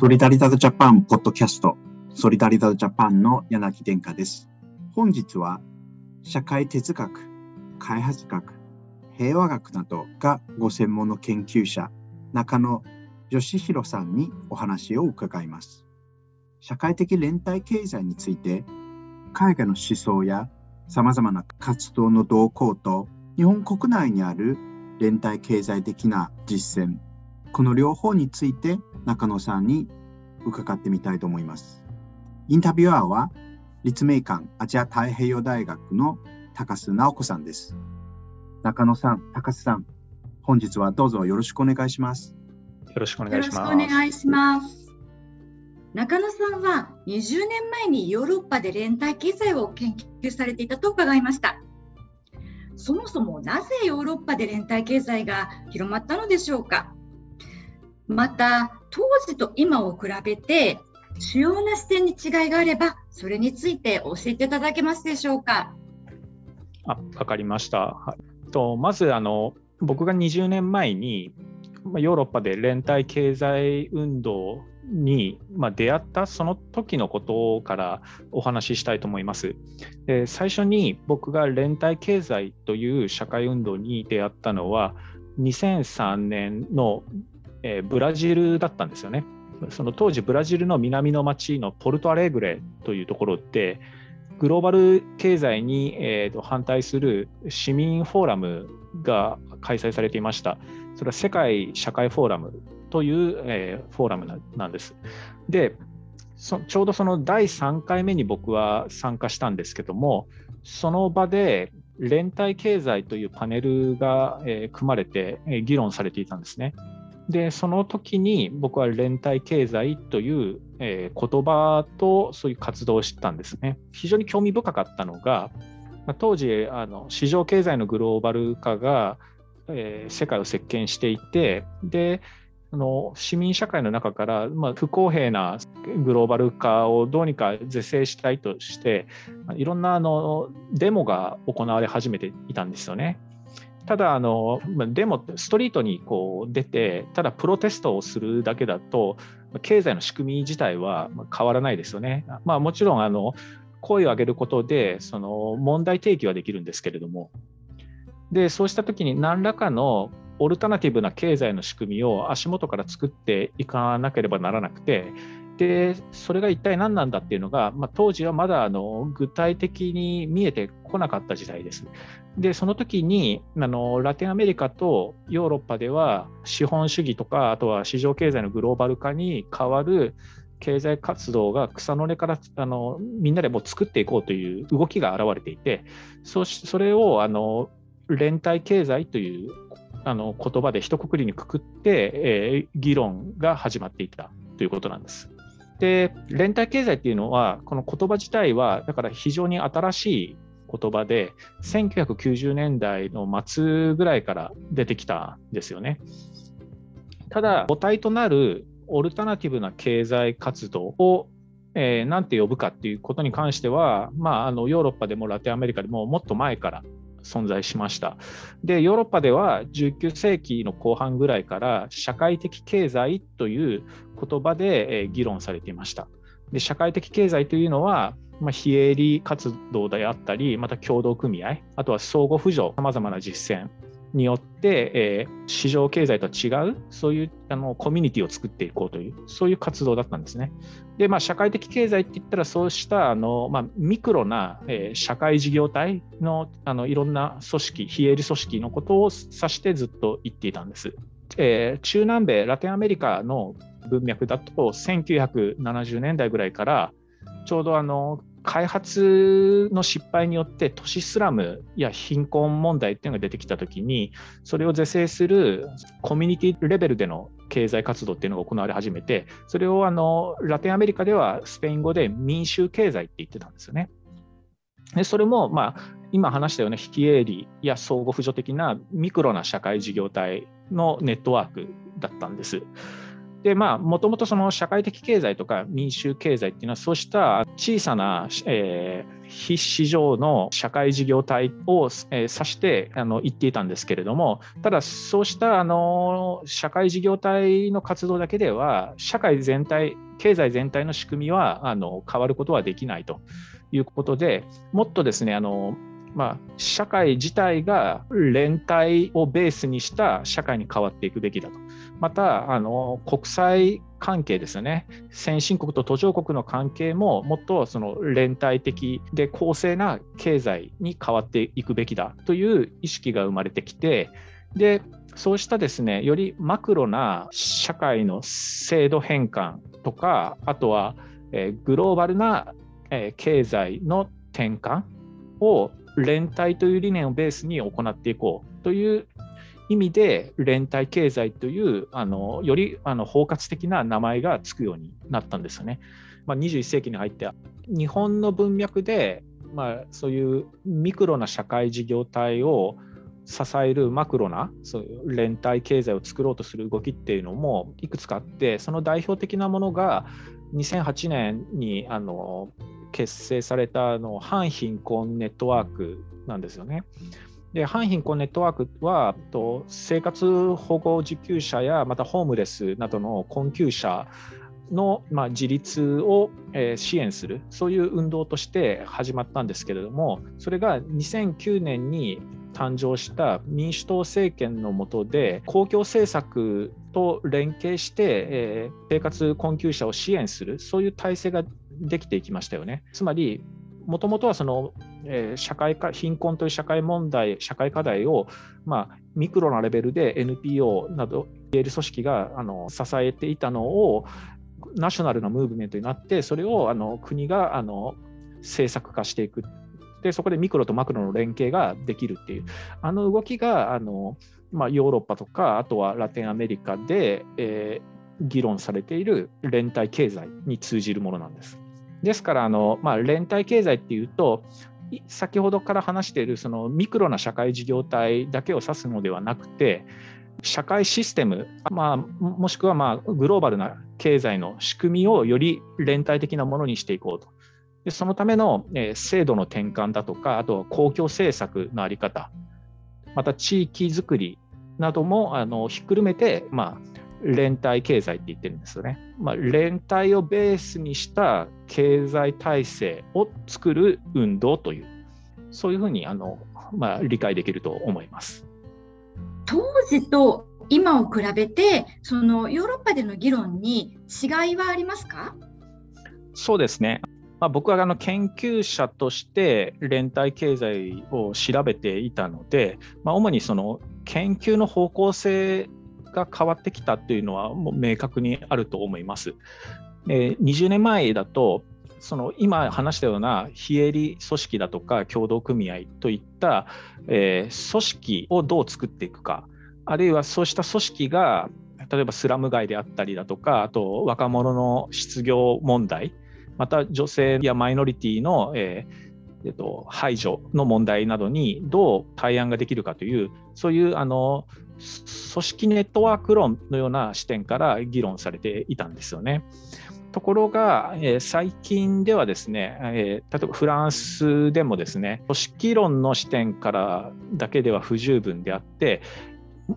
ソリダリダドジャパンポッドキャスト、ソリダリダドジャパンの柳殿下です。本日は、社会哲学、開発学、平和学などがご専門の研究者、中野義弘さんにお話を伺います。社会的連帯経済について、海外の思想や様々な活動の動向と、日本国内にある連帯経済的な実践、この両方について中野さんに伺ってみたいと思います。インタビュアーは立命館アジア太平洋大学の高須直子さんです。中野さん、高須さん、本日はどうぞよろしくお願いします。よろしくお願いします。よろしくお願いします。中野さんは20年前にヨーロッパで連帯経済を研究されていたと伺いました。そもそもなぜヨーロッパで連帯経済が広まったのでしょうかまた当時と今を比べて主要な視点に違いがあればそれについて教えていただけますでしょうか？あ分かりました。とまずあの僕が20年前にヨーロッパで連帯経済運動に、まあ、出会ったその時のことからお話ししたいと思います。最初に僕が連帯経済という社会運動に出会ったのは2003年のえー、ブラジルだったんですよね。その当時ブラジルの南の町のポルトアレグレというところでグローバル経済に、えー、と反対する市民フォーラムが開催されていました。それは世界社会フォーラムという、えー、フォーラムなんです。でちょうどその第3回目に僕は参加したんですけどもその場で連帯経済というパネルが、えー、組まれて、えー、議論されていたんですね。でその時に僕は連帯経済という、えー、言葉とそういう活動を知ったんですね。非常に興味深かったのが、まあ、当時あの市場経済のグローバル化が、えー、世界を席巻していてであの市民社会の中から、まあ、不公平なグローバル化をどうにか是正したいとしていろんなあのデモが行われ始めていたんですよね。ただあの、デモストリートにこう出て、ただプロテストをするだけだと、経済の仕組み自体は変わらないですよね。まあ、もちろんあの声を上げることでその問題提起はできるんですけれども、でそうしたときに何らかのオルタナティブな経済の仕組みを足元から作っていかなければならなくて、でそれが一体何なんだっていうのが、まあ、当時はまだあの具体的に見えてこなかった時代です。でその時にあのラテンアメリカとヨーロッパでは資本主義とかあとは市場経済のグローバル化に代わる経済活動が草の根からあのみんなでもう作っていこうという動きが現れていてそそれをあの連帯経済というあの言葉で一括りにくくって、えー、議論が始まっていたということなんです。で連帯経済っていうのはこの言葉自体はだから非常に新しい言葉で1990年代の末ぐらいから出てきたんですよね。ただ母体となるオルタナティブな経済活動をえー、て呼ぶかっていうことに関しては、まあ、あのヨーロッパでもラテンアメリカでももっと前から存在しました。で、ヨーロッパでは19世紀の後半ぐらいから社会的経済という言葉で議論されていました。で社会的経済というのは、まあ、非営利活動であったり、また協同組合、あとは相互扶助、さまざまな実践によって、えー、市場経済とは違う、そういうあのコミュニティを作っていこうという、そういう活動だったんですね。で、まあ、社会的経済って言ったら、そうしたあの、まあ、ミクロな、えー、社会事業体のあのいろんな組織、非営利組織のことを指してずっと言っていたんです。えー、中南米、ラテンアメリカの文脈だと、1970年代ぐらいから、ちょうどあの開発の失敗によって都市スラムや貧困問題っていうのが出てきたときにそれを是正するコミュニティレベルでの経済活動っていうのが行われ始めてそれをあのラテンアメリカではスペイン語で民衆経済って言ってたんですよね。でそれも、まあ、今話したような非営利や相互扶助的なミクロな社会事業体のネットワークだったんです。でまあもともとその社会的経済とか民衆経済っていうのはそうした小さな、えー、非市場の社会事業体を、えー、指してあの言っていたんですけれどもただそうしたあの社会事業体の活動だけでは社会全体経済全体の仕組みはあの変わることはできないということでもっとですねあのまあ、社会自体が連帯をベースにした社会に変わっていくべきだと。また、あの国際関係ですよね、先進国と途上国の関係ももっとその連帯的で公正な経済に変わっていくべきだという意識が生まれてきて、でそうしたですねよりマクロな社会の制度変換とか、あとは、えグローバルな、え経済の転換を連帯という理念をベースに行っていこうという意味で連帯経済というあのよりあの包括的な名前がつくようになったんですよね。まあ、21世紀に入って日本の文脈で、まあ、そういうミクロな社会事業体を支えるマクロなそういう連帯経済を作ろうとする動きっていうのもいくつかあってその代表的なものが2008年にあの結成されたあの反貧困ネットワークなんですよね。で反貧困ネットワークはと生活保護受給者やまたホームレスなどの困窮者の、まあ、自立を、えー、支援するそういう運動として始まったんですけれどもそれが2009年に誕生した民主党政権の下で公共政策と連携して、えー、生活困窮者を支援するそういう体制ができていきましたよね。つまりもともとはその、えー、社会か貧困という社会問題、社会課題を、まあ、ミクロなレベルで NPO など、言える組織があの支えていたのを、ナショナルなムーブメントになって、それをあの国があの政策化していく。で、そこでミクロとマクロの連携ができるっていう、あの動きがあの、まあ、ヨーロッパとか、あとはラテンアメリカで、えー、議論されている連帯経済に通じるものなんです。ですからあの、まあ、連帯経済っていうと、先ほどから話しているそのミクロな社会事業体だけを指すのではなくて、社会システム、まあ、もしくはまあグローバルな経済の仕組みをより連帯的なものにしていこうと。でそのための、制度の転換だとか、あとは公共政策の在り方、また地域づくりなどもあのひっくるめて、まあ、連帯経済って言ってるんですよね。まあ、連帯をベースにした経済体制を作る運動という、そういうふうにあの、まあ、理解できると思います。当時と今を比べて、そのヨーロッパでの議論に違いはありますか？そうですね。まあ、僕はあの研究者として連帯経済を調べていたので、まあ、主にその研究の方向性が変わってきたというのはもう明確にあると思います。え20年前だとその今話したような非営利組織だとか協同組合といった、えー、組織をどう作っていくかあるいはそうした組織が例えばスラム街であったりだとかあと若者の失業問題また女性やマイノリティの、えーえっと、排除の問題などにどう対案ができるかというそういうあの組織ネットワーク論のような視点から議論されていたんですよね。ところが、えー、最近ではですね、えー、例えばフランスでもですね、組織論の視点からだけでは不十分であって、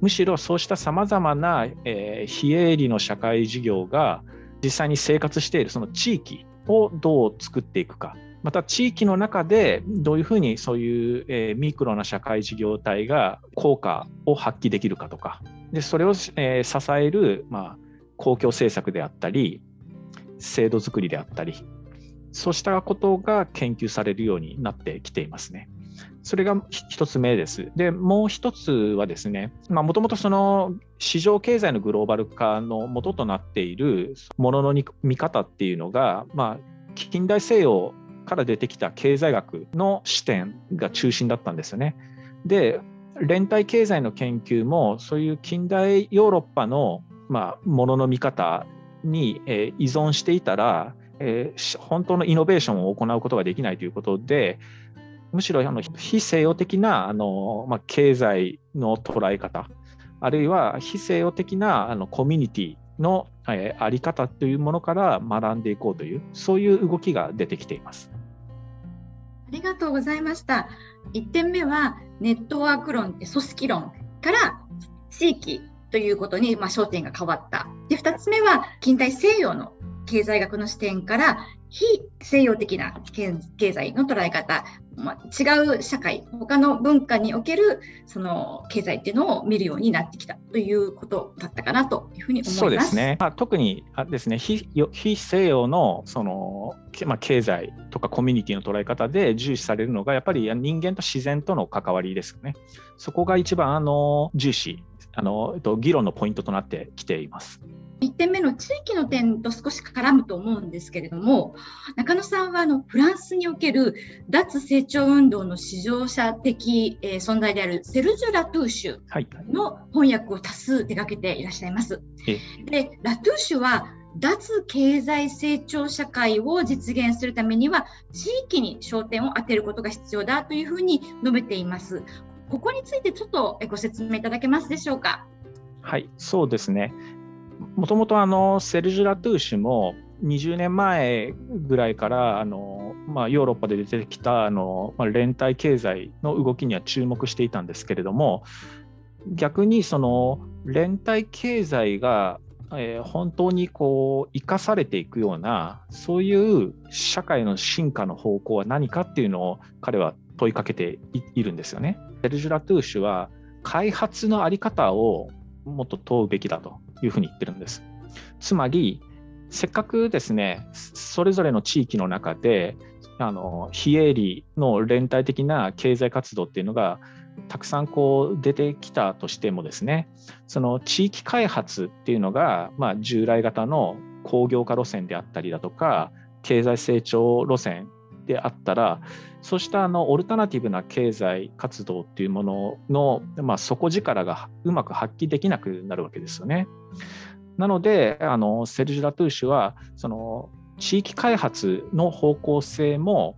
むしろそうしたさまざまな、えー、非営利の社会事業が実際に生活しているその地域をどう作っていくかまた地域の中でどういうふうにそういう、え、ミクロな社会事業体が効果を発揮できるかとかでそれを、え、支える、まあ、公共政策であったり制度づくりであったりそうしたことが研究されるようになってきていますね。それが一つ目です。で、もう一つはですね、もともとその市場経済のグローバル化の元となっているものの見方っていうのが、まあ、近代西洋から出てきた経済学の視点が中心だったんですよね。で連帯経済の研究もそういう近代ヨーロッパの、まあ、ものの見方に、え、依存していたら、え、本当のイノベーションを行うことができないということでむしろあの非西洋的なあの、まあ、経済の捉え方あるいは非西洋的なあのコミュニティのえー、あり方というものから学んでいこうという、そういう動きが出てきています。ありがとうございました。1点目は、ネットワーク論、組織論から地域ということに、まあ、焦点が変わった。で、2つ目は、近代西洋の経済学の視点から非西洋的な経済の捉え方、まあ、違う社会、他の文化におけるその経済っていうのを見るようになってきたということだったかなというふうに思います。そうですね。まあ、特にあですね非非西洋のその、まあ、経済とかコミュニティの捉え方で重視されるのがやっぱり人間と自然との関わりですよね。そこが一番あの重視あの議論のポイントとなってきています。1点目の地域の点と少し絡むと思うんですけれども中野さんはあのフランスにおける脱成長運動の市場者的、えー、存在であるセルジュ・ラトゥーシュの翻訳を多数手掛けていらっしゃいます。でラトゥーシュは脱経済成長社会を実現するためには地域に焦点を当てることが必要だというふうに述べています。ここについてちょっとご説明いただけますでしょうか？はい、そうですね。もともとあのセルジュ・ラトゥーシュも20年前ぐらいからあの、まあ、ヨーロッパで出てきたあの、まあ、連帯経済の動きには注目していたんですけれども逆にその連帯経済が、えー、本当にこう生かされていくようなそういう社会の進化の方向は何かっていうのを彼は問いかけているんですよね。セルジュ・ラトゥーシュは開発の在り方をもっと問うべきだというふうに言ってるんです。つまり、せっかくですね、それぞれの地域の中で、あの非営利の連帯的な経済活動っていうのがたくさんこう出てきたとしてもですねその地域開発っていうのが、まあ、従来型の工業化路線であったりだとか経済成長路線であったらそうしたあのオルタナティブな経済活動っていうものの、まあ、底力がうまく発揮できなくなるわけですよね。なのであのセルジュ・ラトゥーシュはその地域開発の方向性も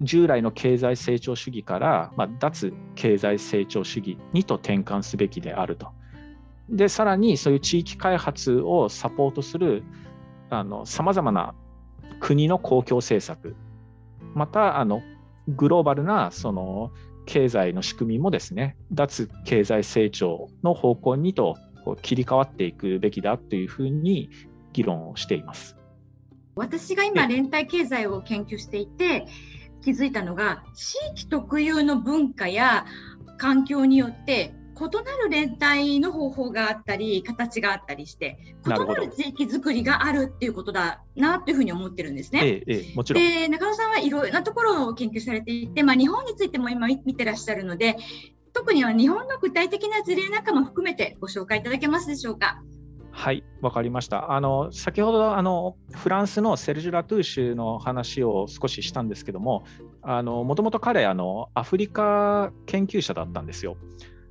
従来の経済成長主義から、まあ、脱経済成長主義にと転換すべきであると。でさらにそういう地域開発をサポートするさまざまな国の公共政策またあのグローバルなその経済の仕組みもですね脱経済成長の方向にと切り替わっていくべきだというふうに議論をしています。私が今連帯経済を研究していて気づいたのが地域特有の文化や環境によって異なる連帯の方法があったり形があったりして異なる地域づくりがあるっていうことだなというふうに思ってるんですね。えええ、もちろんで中野さんはいろいろなところを研究されていて、まあ、日本についても今見てらっしゃるので特には日本の具体的な事例なんかも含めてご紹介いただけますでしょうか？はい、わかりました。あの先ほどあのフランスのセルジュ・ラトゥーシュの話を少ししたんですけども、もともと彼あの、アフリカ研究者だったんですよ。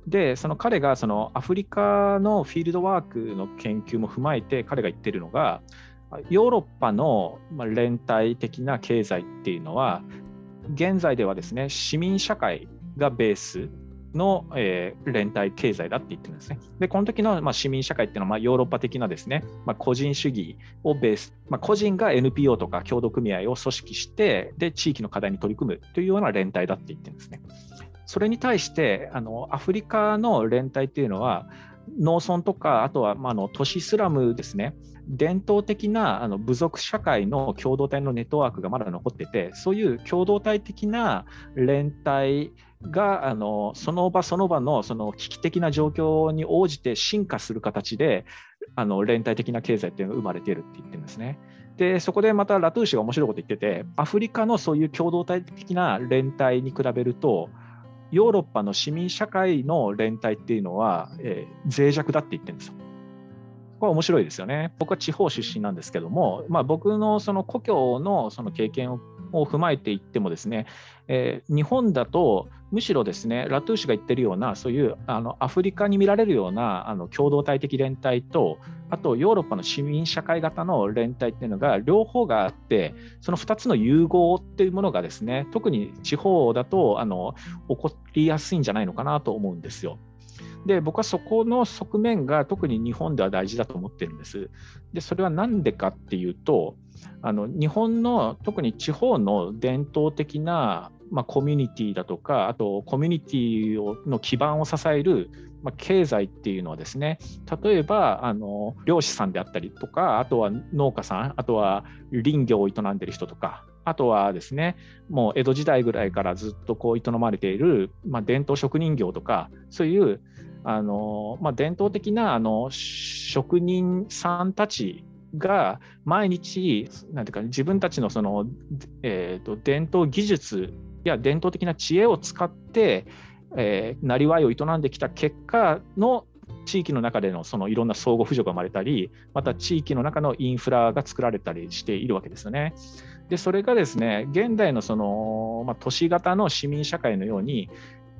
で、その彼がそのアフリカのフィールドワークの研究も踏まえて彼が言ってるのが、ヨーロッパの連帯的な経済っていうのは、現在ではですね、市民社会がベースの、えー、連帯経済だって言ってるんですね。で、この時の、まあ、市民社会っていうのは、まあ、ヨーロッパ的なですね、まあ、個人主義をベース、まあ、個人が NPO とか協同組合を組織して、で、地域の課題に取り組むというような連帯だって言ってるんですね。それに対してあのアフリカの連帯っていうのは農村とかあとはまああの都市スラムですね伝統的なあの部族社会の共同体のネットワークがまだ残っててそういう共同体的な連帯があのその場その場のその危機的な状況に応じて進化する形であの連帯的な経済っていうのが生まれているって言ってるんですね。でそこでまたラトゥーシが面白いこと言っててアフリカのそういう共同体的な連帯に比べるとヨーロッパの市民社会の連帯っていうのは、えー、脆弱だって言ってるんですよ。これ面白いですよね。僕は地方出身なんですけども、まあ、僕のその故郷のその経験をを踏まえていってもですね、えー、日本だとむしろですねラトゥーシュが言ってるようなそういうあのアフリカに見られるようなあの共同体的連帯とあとヨーロッパの市民社会型の連帯っていうのが両方があってその2つの融合っていうものがですね特に地方だとあの起こりやすいんじゃないのかなと思うんですよ。で僕はそこの側面が特に日本では大事だと思ってるんです。でそれは何でかっていうとあの日本の特に地方の伝統的な、まあ、コミュニティだとかあとコミュニティをの基盤を支える、まあ、経済っていうのはですね例えばあの漁師さんであったりとかあとは農家さんあとは林業を営んでる人とかあとはですね、もう江戸時代ぐらいからずっとこう営まれている、まあ、伝統職人業とか、そういうあの、まあ、伝統的なあの職人さんたちが毎日、なんていうか、自分たちのその、えーと、伝統技術や伝統的な知恵を使って、えー、なりわいを営んできた結果の地域の中でのそのいろんな相互扶助が生まれたり、また地域の中のインフラが作られたりしているわけですよね。でそれがですね現代のその、まあ、都市型の市民社会のように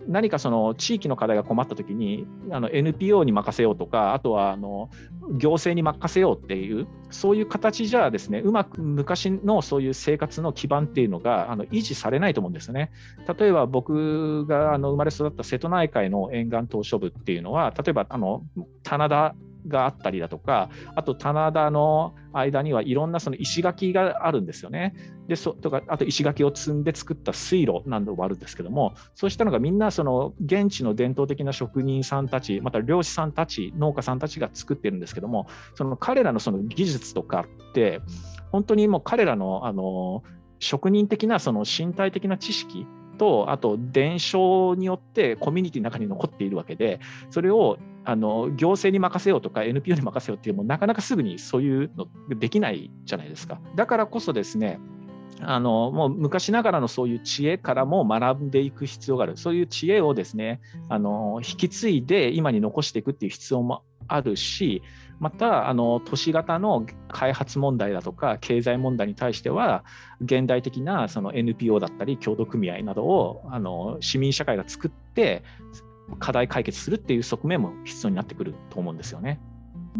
何かその地域の課題が困った時にあの NPO に任せようとかあとはあの行政に任せようっていうそういう形じゃですねうまく昔のそういう生活の基盤っていうのがあの維持されないと思うんですね。例えば僕があの生まれ育った瀬戸内海の沿岸島しょ部っていうのは例えばあの棚田があったりだとか、あと棚田の間にはいろんなその石垣があるんですよね。でそとかあと石垣を積んで作った水路などもあるんですけども、そうしたのがみんなその現地の伝統的な職人さんたち、また漁師さんたち、農家さんたちが作ってるんですけども、その彼らのその技術とかって、本当にもう彼らのあの職人的なその身体的な知識と、あと伝承によってコミュニティの中に残っているわけで、それをあの行政に任せようとか NPO に任せようっていうもなかなかすぐにそういうのできないじゃないですか。だからこそですねあのもう昔ながらのそういう知恵からも学んでいく必要があるそういう知恵をですねあの引き継いで今に残していくっていう必要もあるしまたあの都市型の開発問題だとか経済問題に対しては現代的な NPO だったり協同組合などをあの市民社会が作って課題解決するっていう側面も必要になってくると思うんですよね。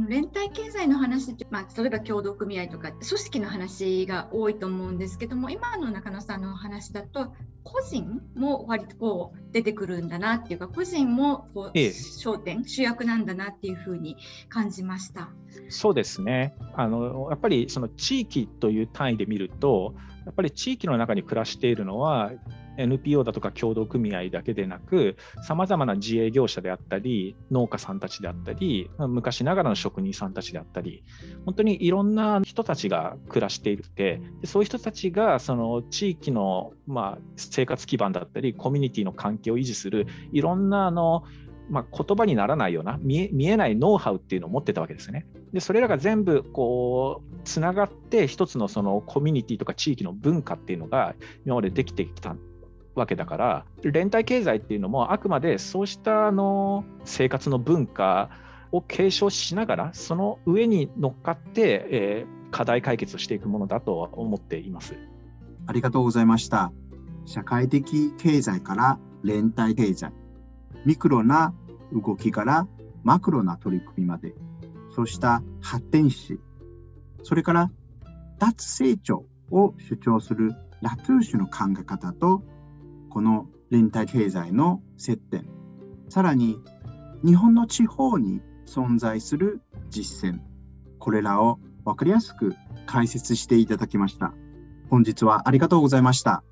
連帯経済の話って、まあ、例えば協同組合とか組織の話が多いと思うんですけども今の中野さんの話だと個人も割とこう出てくるんだなっていうか個人もこう、焦点主役なんだなっていうふうに感じました。そうですね。あのやっぱりその地域という単位で見るとやっぱり地域の中に暮らしているのは NPO だとか協同組合だけでなくさまざまな自営業者であったり農家さんたちであったり昔ながらの職人さんたちであったり本当にいろんな人たちが暮らしていてそういう人たちがその地域の、まあ、生活基盤だったりコミュニティの関係を維持するいろんなあのまあ、言葉にならないような見え見えないノウハウっていうのを持ってたわけですね。でそれらが全部こうつながって一つのそのコミュニティとか地域の文化っていうのが今までできてきたわけだから連帯経済っていうのもあくまでそうしたあの生活の文化を継承しながらその上に乗っかって、えー、課題解決をしていくものだと思っています。ありがとうございました。社会的経済から連帯経済、ミクロな動きからマクロな取り組みまで、そうした発展史、それから脱成長を主張するラトゥーシュの考え方とこの連帯経済の接点さらに日本の地方に存在する実践これらを分かりやすく解説していただきました本日はありがとうございました。